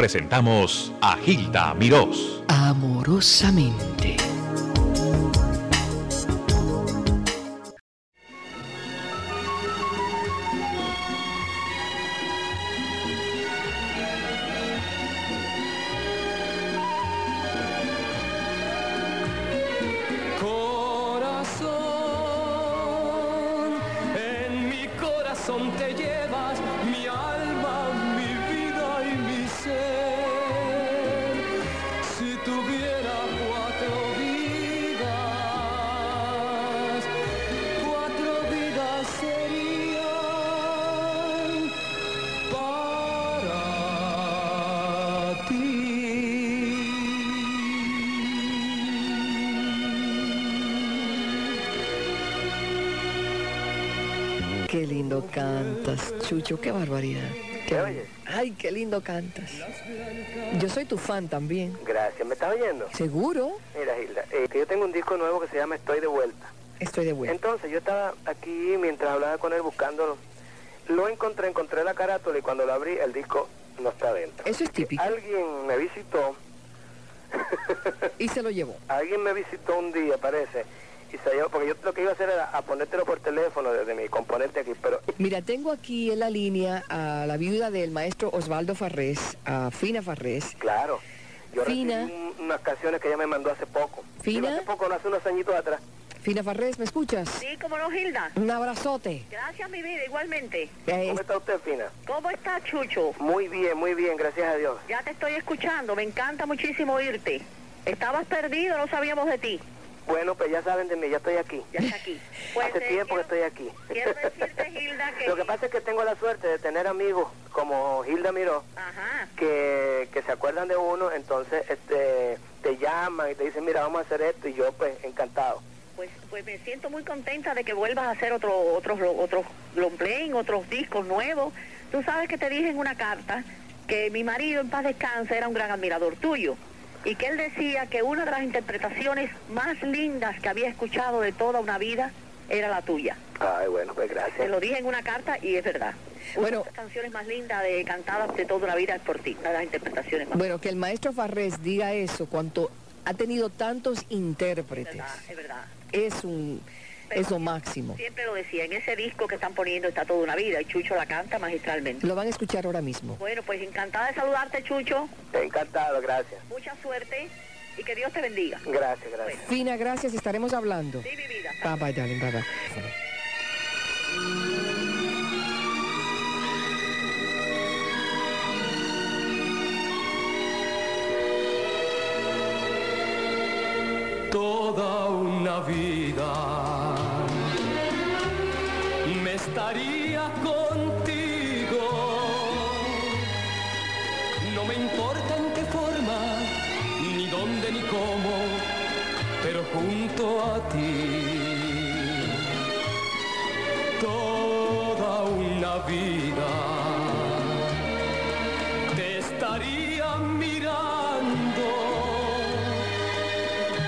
presentamos a Gilda Mirós. Amorosamente. Cantas, Chucho, qué barbaridad. Qué- ¿Me oyes? Ay, qué lindo cantas. Yo soy tu fan también. Gracias, ¿me estás oyendo? ¿Seguro? Mira, Hilda, eh, que yo tengo un disco nuevo que se llama Estoy de vuelta. Estoy de vuelta. Entonces, yo estaba aquí mientras hablaba con él buscándolo. Lo encontré, encontré la carátula y cuando lo abrí, el disco no está dentro. Eso es típico. Alguien me visitó, Y se lo llevó. alguien me visitó un día, parece, y se llevó, porque yo lo que iba a hacer era a ponértelo por teléfono desde mi componente aquí, pero Mira, tengo aquí en la línea a la viuda del maestro Osvaldo Farrés, a Fina Farrés. claro, yo Fina. recibí un- unas canciones que ella me mandó hace poco. Fina. Digo, Hace poco, no hace unos añitos atrás. Fina Farrés, ¿me escuchas? Sí, como no, Gilda. Un abrazote. Gracias, mi vida, igualmente. Eh, ¿Cómo está usted, Fina? ¿Cómo está, Chucho? Muy bien, muy bien, gracias a Dios. Ya te estoy escuchando, me encanta muchísimo oírte. Estabas perdido, no sabíamos de ti. Bueno, pues ya saben de mí, ya estoy aquí. Ya está aquí. Pues, Hace eh, tiempo que estoy aquí. Quiero decirte, Gilda, que... Lo que pasa es que tengo la suerte de tener amigos como Hilda Miró Ajá. que, que se acuerdan de uno, entonces este te llaman y te dicen, mira, vamos a hacer esto y yo pues encantado. Pues, pues me siento muy contenta de que vuelvas a hacer otro, otros, otros long otros discos nuevos. Tú sabes que te dije en una carta que mi marido en paz descanse era un gran admirador tuyo y que él decía que una de las interpretaciones más lindas que había escuchado de toda una vida era la tuya. Ay, bueno, pues Te gracias. lo dije en una carta y es verdad. Una Bueno. de las canciones más lindas de cantadas de toda una vida es por ti, una de las interpretaciones más Bueno, que el maestro Farrés diga eso, cuanto ha tenido tantos es intérpretes, verdad, es verdad. es un es lo máximo. Siempre lo decía, en ese disco que están poniendo está toda una vida y Chucho la canta magistralmente. Lo van a escuchar ahora mismo. Bueno, pues encantada de saludarte, Chucho. Encantado, gracias. Mucha suerte y que Dios te bendiga. Gracias, gracias. Fina, gracias, estaremos hablando. Sí, mi vida. Bye bye, darling, bye bye. toda una vida estaría contigo. No me importa en qué forma, ni dónde ni cómo, pero junto a ti. Toda una vida te estaría mirando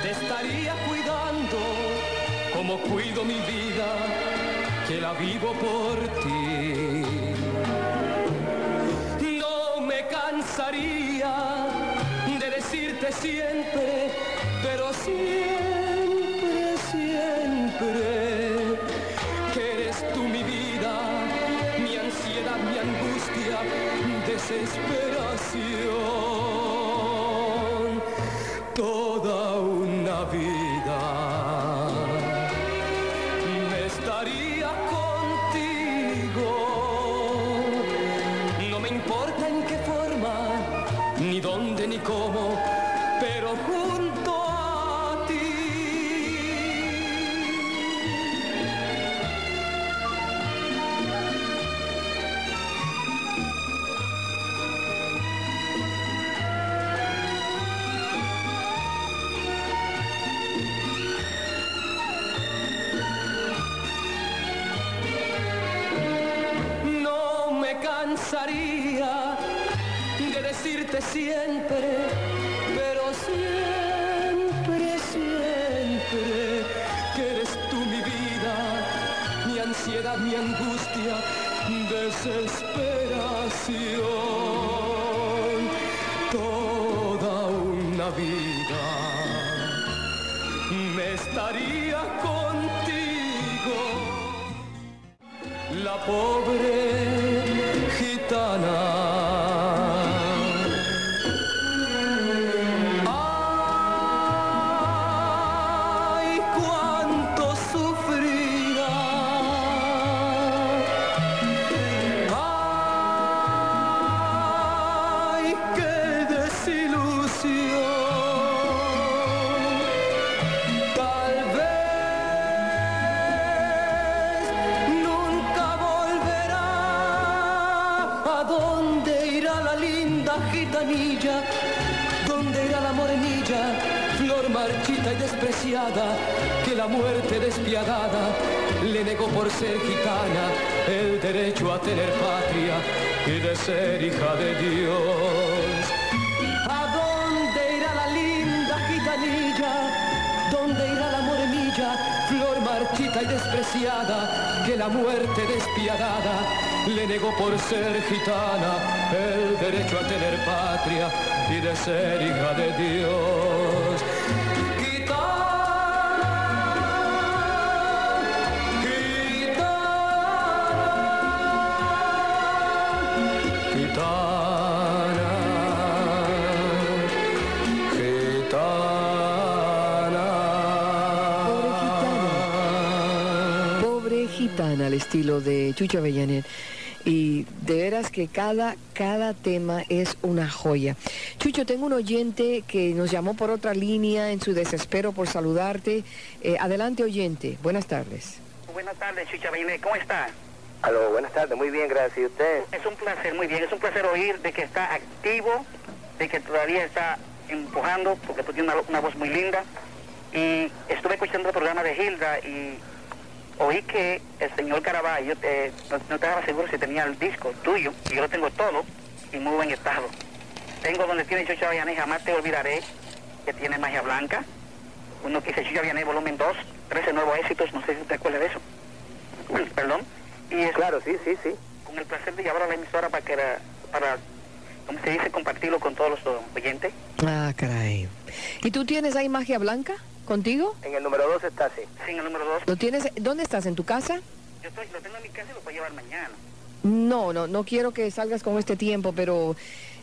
te estaría cuidando como cuido mi vida, que la vivo por ti. No me cansaría de decirte siempre, pero siempre, siempre, que eres tú mi vida, mi ansiedad, mi angustia, desesperación ni cómo, angustia, desesperación, toda una vida me estaría contigo, la pobre. Gitanilla? ¿Dónde irá la morenilla? Flor marchita y despreciada, que la muerte despiadada le negó por ser gitana el derecho a tener patria y de ser hija de Dios. ¿A dónde irá la linda gitanilla? ¿Dónde irá la morenilla? Flor marchita y despreciada, que la muerte despiadada le negó por ser gitana el derecho a tener patria y de ser hija de Dios. Gitana al estilo de Chucho Avellanet. Y de veras que cada, cada tema es una joya. Chucho, tengo un oyente que nos llamó por otra línea en su desespero por saludarte. Eh, adelante, oyente. Buenas tardes. Buenas tardes, Chucha Bainé. ¿Cómo está? Aló, buenas tardes, muy bien, gracias. ¿Y usted? Es un placer, muy bien. Es un placer oír de que está activo, de que todavía está empujando, porque tú tienes una, una voz muy linda. Y estuve escuchando el programa de Hilda y oí que el señor Caraballo, eh, no, no estaba seguro si tenía el disco tuyo, y yo lo tengo todo, y muy buen estado. Tengo donde tiene Chucha Vianney, jamás te olvidaré, que tiene Magia Blanca. Uno que dice Chucha Vianney, volumen 2, 13 nuevos éxitos, no sé si te acuerdas de eso. Perdón. Y es Claro, sí, sí, sí. con el placer de llevar a la emisora para que era, para, como se dice, compartirlo con todos los oyentes. Ah, caray. ¿Y tú tienes ahí magia blanca contigo? En el número 2 está así. Sin el número 2, ¿Lo tienes? ¿Dónde estás? ¿En tu casa? yo estoy, lo tengo en mi casa y lo puedo llevar mañana. No, no, no quiero que salgas con este tiempo, pero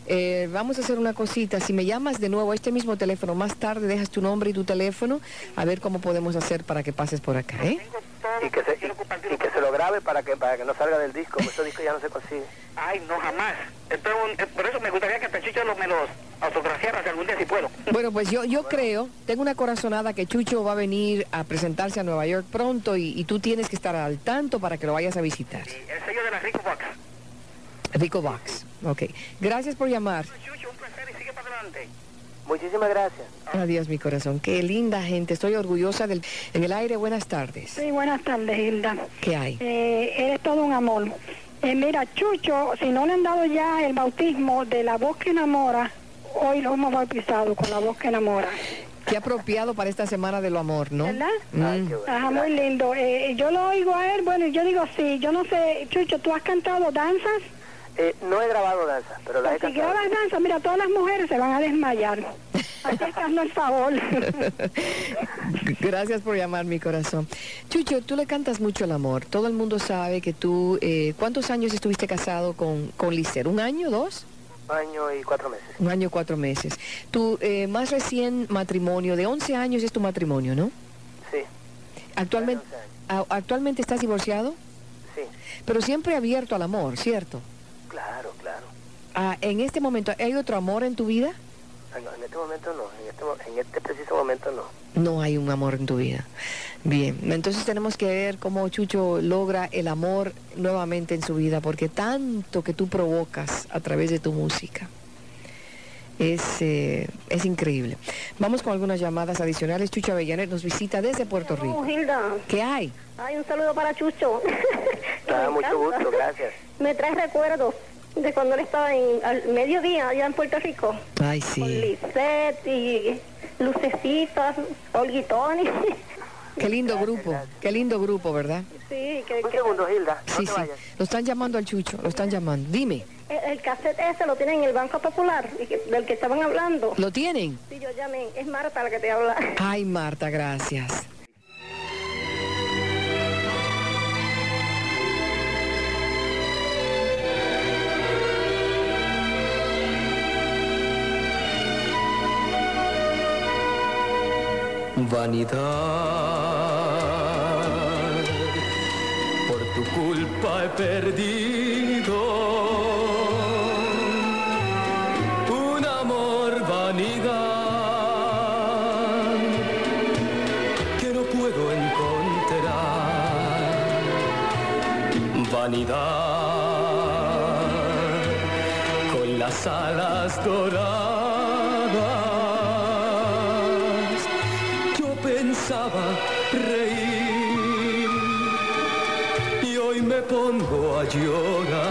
eh, vamos a hacer una cosita. Si me llamas de nuevo a este mismo teléfono más tarde, dejas tu nombre y tu teléfono, a ver cómo podemos hacer para que pases por acá, ¿eh? Tengo todo, Y que, se, y, y que se lo grabe para que para que no salga del disco, porque ese disco ya no se consigue. Ay, no, jamás. Esto es un- eh, por eso me gustaría que Pechucho lo, me los autografiara algún día si puedo. Bueno, pues yo, yo creo, tengo una corazonada que Chucho va a venir a presentarse a Nueva York pronto y, y tú tienes que estar al tanto para que lo vayas a visitar. Y el sello de la Rico Fox. Rico Box. Ok. Gracias por llamar. Chucho, un placer y sigue para adelante. Muchísimas gracias. Adiós, mi corazón. Qué linda gente. Estoy orgullosa del... En el aire, buenas tardes. Sí, buenas tardes, Hilda. ¿Qué hay? Eh, eres todo un amor. Eh, mira, Chucho, si no le han dado ya el bautismo de la voz que enamora, hoy lo hemos bautizado con la voz que enamora. Qué apropiado para esta semana de lo amor, ¿no? ¿Verdad? Mm. Ay, qué bueno. Ajá, muy lindo. Eh, yo lo oigo a él, bueno, yo digo sí, yo no sé, Chucho, ¿tú has cantado danzas? Eh, no he grabado danza, pero las he Si grabas danzas, mira, todas las mujeres se van a desmayar. Haznos el favor. Gracias por llamar, mi corazón. Chucho, tú le cantas mucho el amor. Todo el mundo sabe que tú... eh, ¿Cuántos años estuviste casado con, con Lister? ¿Un año, dos? Un año y cuatro meses. Un año, cuatro meses. Tu eh, más recién matrimonio, de 11 años es tu matrimonio, ¿no? Sí, Actualmente, a- ¿Actualmente estás divorciado? sí. Pero siempre abierto al amor, ¿cierto? Claro, claro. Ah, en este momento, ¿hay otro amor en tu vida? Ah, no, en este momento no, en este, en este preciso momento no. No hay un amor en tu vida. Bien, entonces tenemos que ver cómo Chucho logra el amor nuevamente en su vida, porque tanto que tú provocas a través de tu música es, eh, es increíble. Vamos con algunas llamadas adicionales. Chucho Avellanet nos visita desde Puerto Rico. Hilda. ¿Qué hay? Ay, un saludo para Chucho. Ah, mucho gusto, gracias. Me trae recuerdos de cuando él estaba en, al mediodía allá en Puerto Rico. Ay, Con sí. Lisette y Lucecitas, Olguitoni. Qué lindo grupo, qué lindo grupo, ¿verdad? sí, que, Un que- segundo, Hilda, no Sí, te sí. vayas. Lo están llamando al Chucho, lo están llamando. Dime. El, el cassette ese lo tienen en el Banco Popular, del que estaban hablando. ¿Lo tienen? Sí, yo llamé. Es Marta la que te habla. Ay, Marta, gracias. Vanidad, por tu culpa he perdido un amor vanidad que no puedo encontrar. Vanidad con las alas doradas pensaba reír y hoy me pongo a llorar.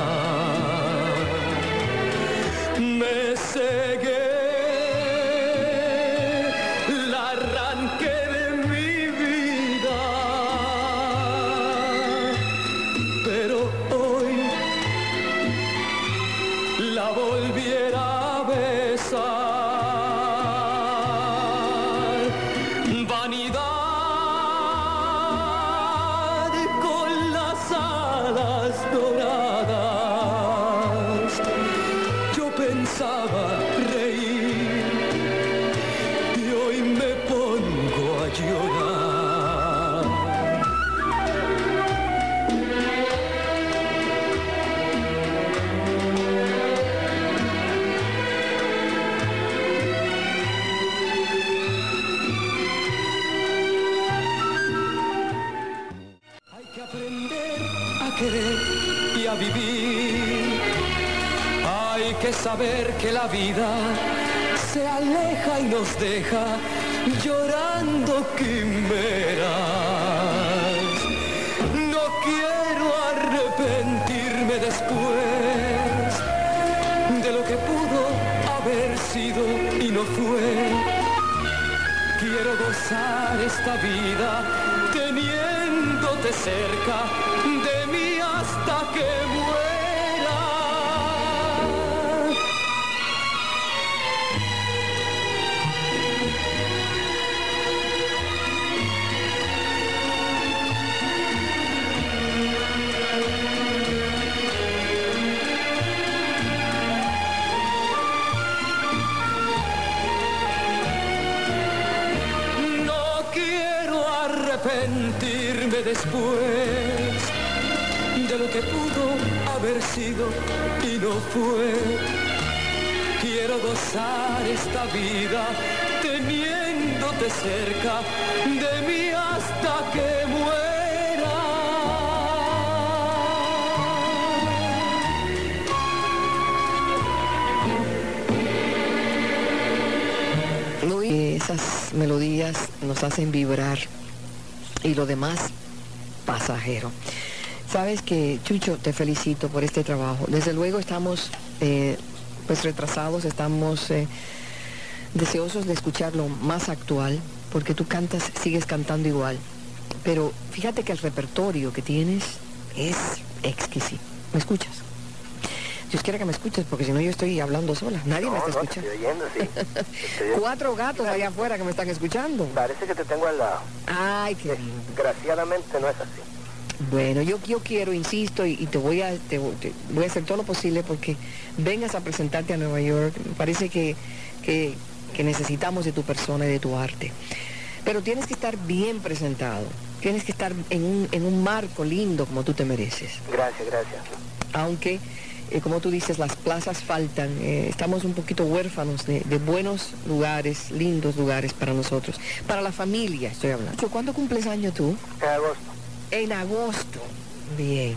Me cegué, que la vida se aleja y nos deja llorando quimeras. No quiero arrepentirme después de lo que pudo haber sido y no fue. Quiero gozar esta vida teniéndote cerca después de lo que pudo haber sido y no fue. Quiero gozar esta vida teniéndote cerca de mí hasta que muera. Esas melodías nos hacen vibrar y lo demás pasajero. Sabes que, Chucho, te felicito por este trabajo. Desde luego estamos eh, pues retrasados, estamos eh, deseosos de escuchar lo más actual, porque tú cantas, sigues cantando igual. Pero fíjate que el repertorio que tienes es exquisito. ¿Me escuchas? Dios quiera que me escuches, porque si no yo estoy hablando sola. Nadie me está no, te escuchando. estoy oyendo, sí. Te estoy oyendo. Cuatro gatos allá afuera que me están escuchando. Parece que te tengo al lado. Ay, qué lindo. Desgraciadamente no es así. Bueno, yo, yo quiero, insisto, y, y te, voy a, te, te voy a hacer todo lo posible porque vengas a presentarte a Nueva York. Me parece que, que, que necesitamos de tu persona y de tu arte. Pero tienes que estar bien presentado. Tienes que estar en un, en un marco lindo como tú te mereces. Gracias, gracias. Aunque, eh, como tú dices, las plazas faltan. eh, estamos un poquito huérfanos de, de buenos lugares, lindos lugares para nosotros. Para la familia, estoy hablando. ¿Cuándo cumples año tú? En agosto. En agosto. Bien.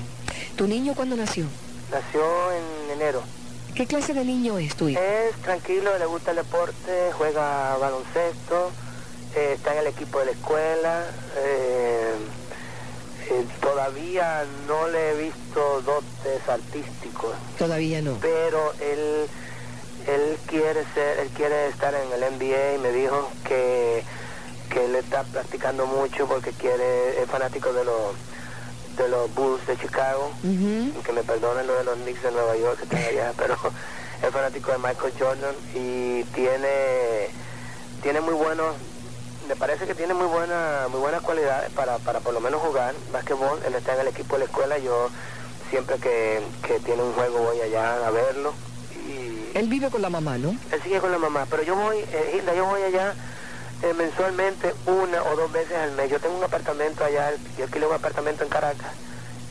¿Tu niño cuándo nació? Nació en enero. ¿Qué clase de niño es tu hijo? Es tranquilo, le gusta el deporte, juega baloncesto, eh, está en el equipo de la escuela. Eh, todavía no le he visto dotes artísticos, Todavía no. pero él él quiere ser, él quiere estar en el NBA y me dijo que que él está practicando mucho porque quiere es fanático de los de los Bulls de Chicago, y que me perdonen lo de los Knicks de Nueva York que están allá, pero es fanático de Michael Jordan y tiene tiene muy buenos me parece que tiene muy buena muy buenas cualidades para, para por lo menos jugar básquetbol él está en el equipo de la escuela. Yo siempre que, que tiene un juego voy allá a verlo y Él vive con la mamá, ¿no? él sigue con la mamá pero yo voy eh, Hilda yo voy allá eh, mensualmente una o dos veces al mes. Yo tengo un apartamento allá yo alquilé un apartamento en Caracas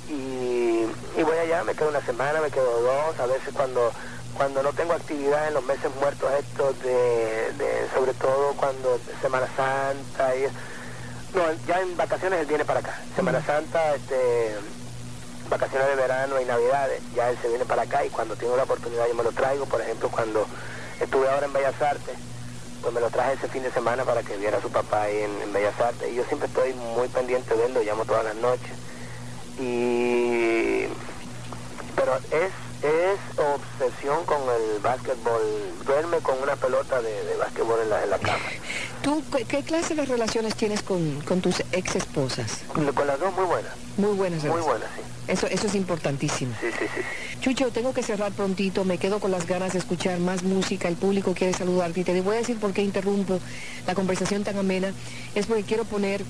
y, y voy allá, me quedo una semana, me quedo dos, a veces cuando cuando no tengo actividad en los meses muertos estos de, de sobre todo cuando Semana Santa y no, ya en vacaciones él viene para acá. Semana Santa, este vacaciones de verano y navidades, ya él se viene para acá y cuando tengo la oportunidad yo me lo traigo, por ejemplo cuando estuve ahora en Bellas Artes, pues me lo traje ese fin de semana para que viera a su papá ahí en, en Bellas Artes. Y yo siempre estoy muy pendiente de él, lo llamo todas las noches. Y pero es es obsesión con el básquetbol duerme con una pelota de, de básquetbol en la, en la cama. ¿Tú qué, qué clase de relaciones tienes con, con tus ex esposas? con, con las dos muy buenas. Muy buenas muy relaciones. buenas sí. Eso, eso es importantísimo. sí sí sí. Chucho, tengo que cerrar prontito, me quedo con las ganas de escuchar más música, el público quiere saludarte y te voy a decir por qué interrumpo la conversación tan amena, es porque quiero poner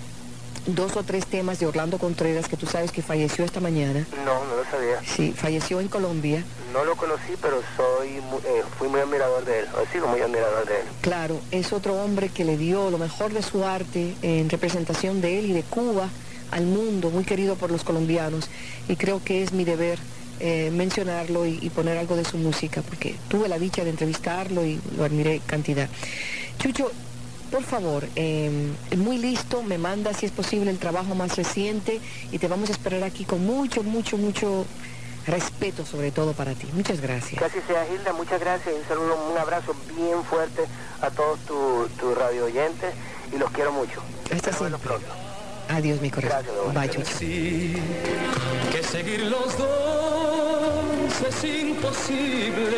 dos o tres temas de Orlando Contreras, que tú sabes que falleció esta mañana. no no lo sabía Sí, falleció en Colombia. no lo conocí pero soy eh, fui muy admirador de él o sigo muy admirador de él Claro, es otro hombre que le dio lo mejor de su arte en representación de él y de Cuba al mundo, muy querido por los colombianos. Y creo que es mi deber eh, mencionarlo y, y poner algo de su música, porque tuve la dicha de entrevistarlo y lo admiré cantidad. Chucho, por favor, eh, muy listo, me manda si es posible el trabajo más reciente y te vamos a esperar aquí con mucho, mucho, mucho respeto sobre todo para ti. Muchas gracias. Que así sea, Hilda. Muchas gracias un saludo, un abrazo bien fuerte a todos tus tu radio oyentes y los quiero mucho. Hasta siempre. pronto. Adiós, mi corazón. Gracias, don Bye. Chucho. Sí, que seguir los dos es imposible.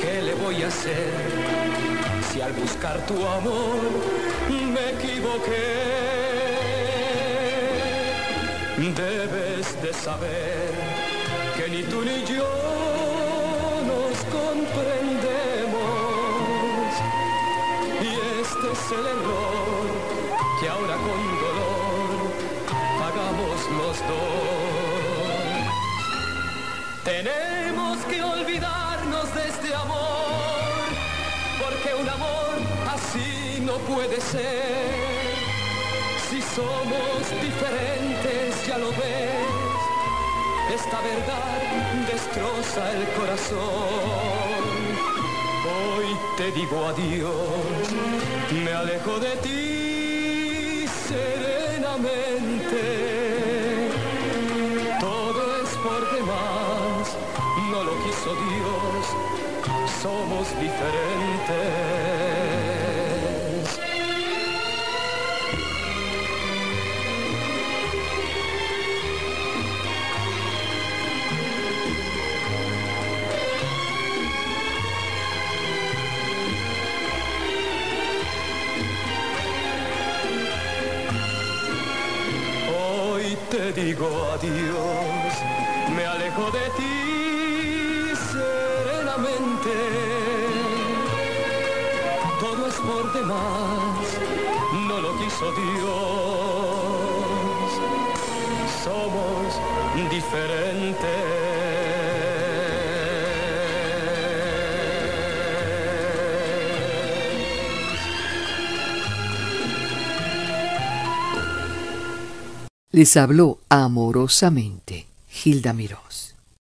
¿Qué le voy a hacer si al buscar tu amor me equivoqué? Debes de saber que ni tú ni yo nos comprendemos. Y este es el error que ahora con dolor pagamos los dos. Tenemos que olvidarnos de este amor, porque un amor así no puede ser. Si somos diferentes, ya lo ves, esta verdad destroza el corazón. Hoy te digo adiós, me alejo de ti serenamente. Somos diferentes. Hoy te digo adiós, me alejo de ti serenamente. Todo es por demás, no lo quiso Dios. Somos diferentes. Les habló amorosamente Gilda Mirós.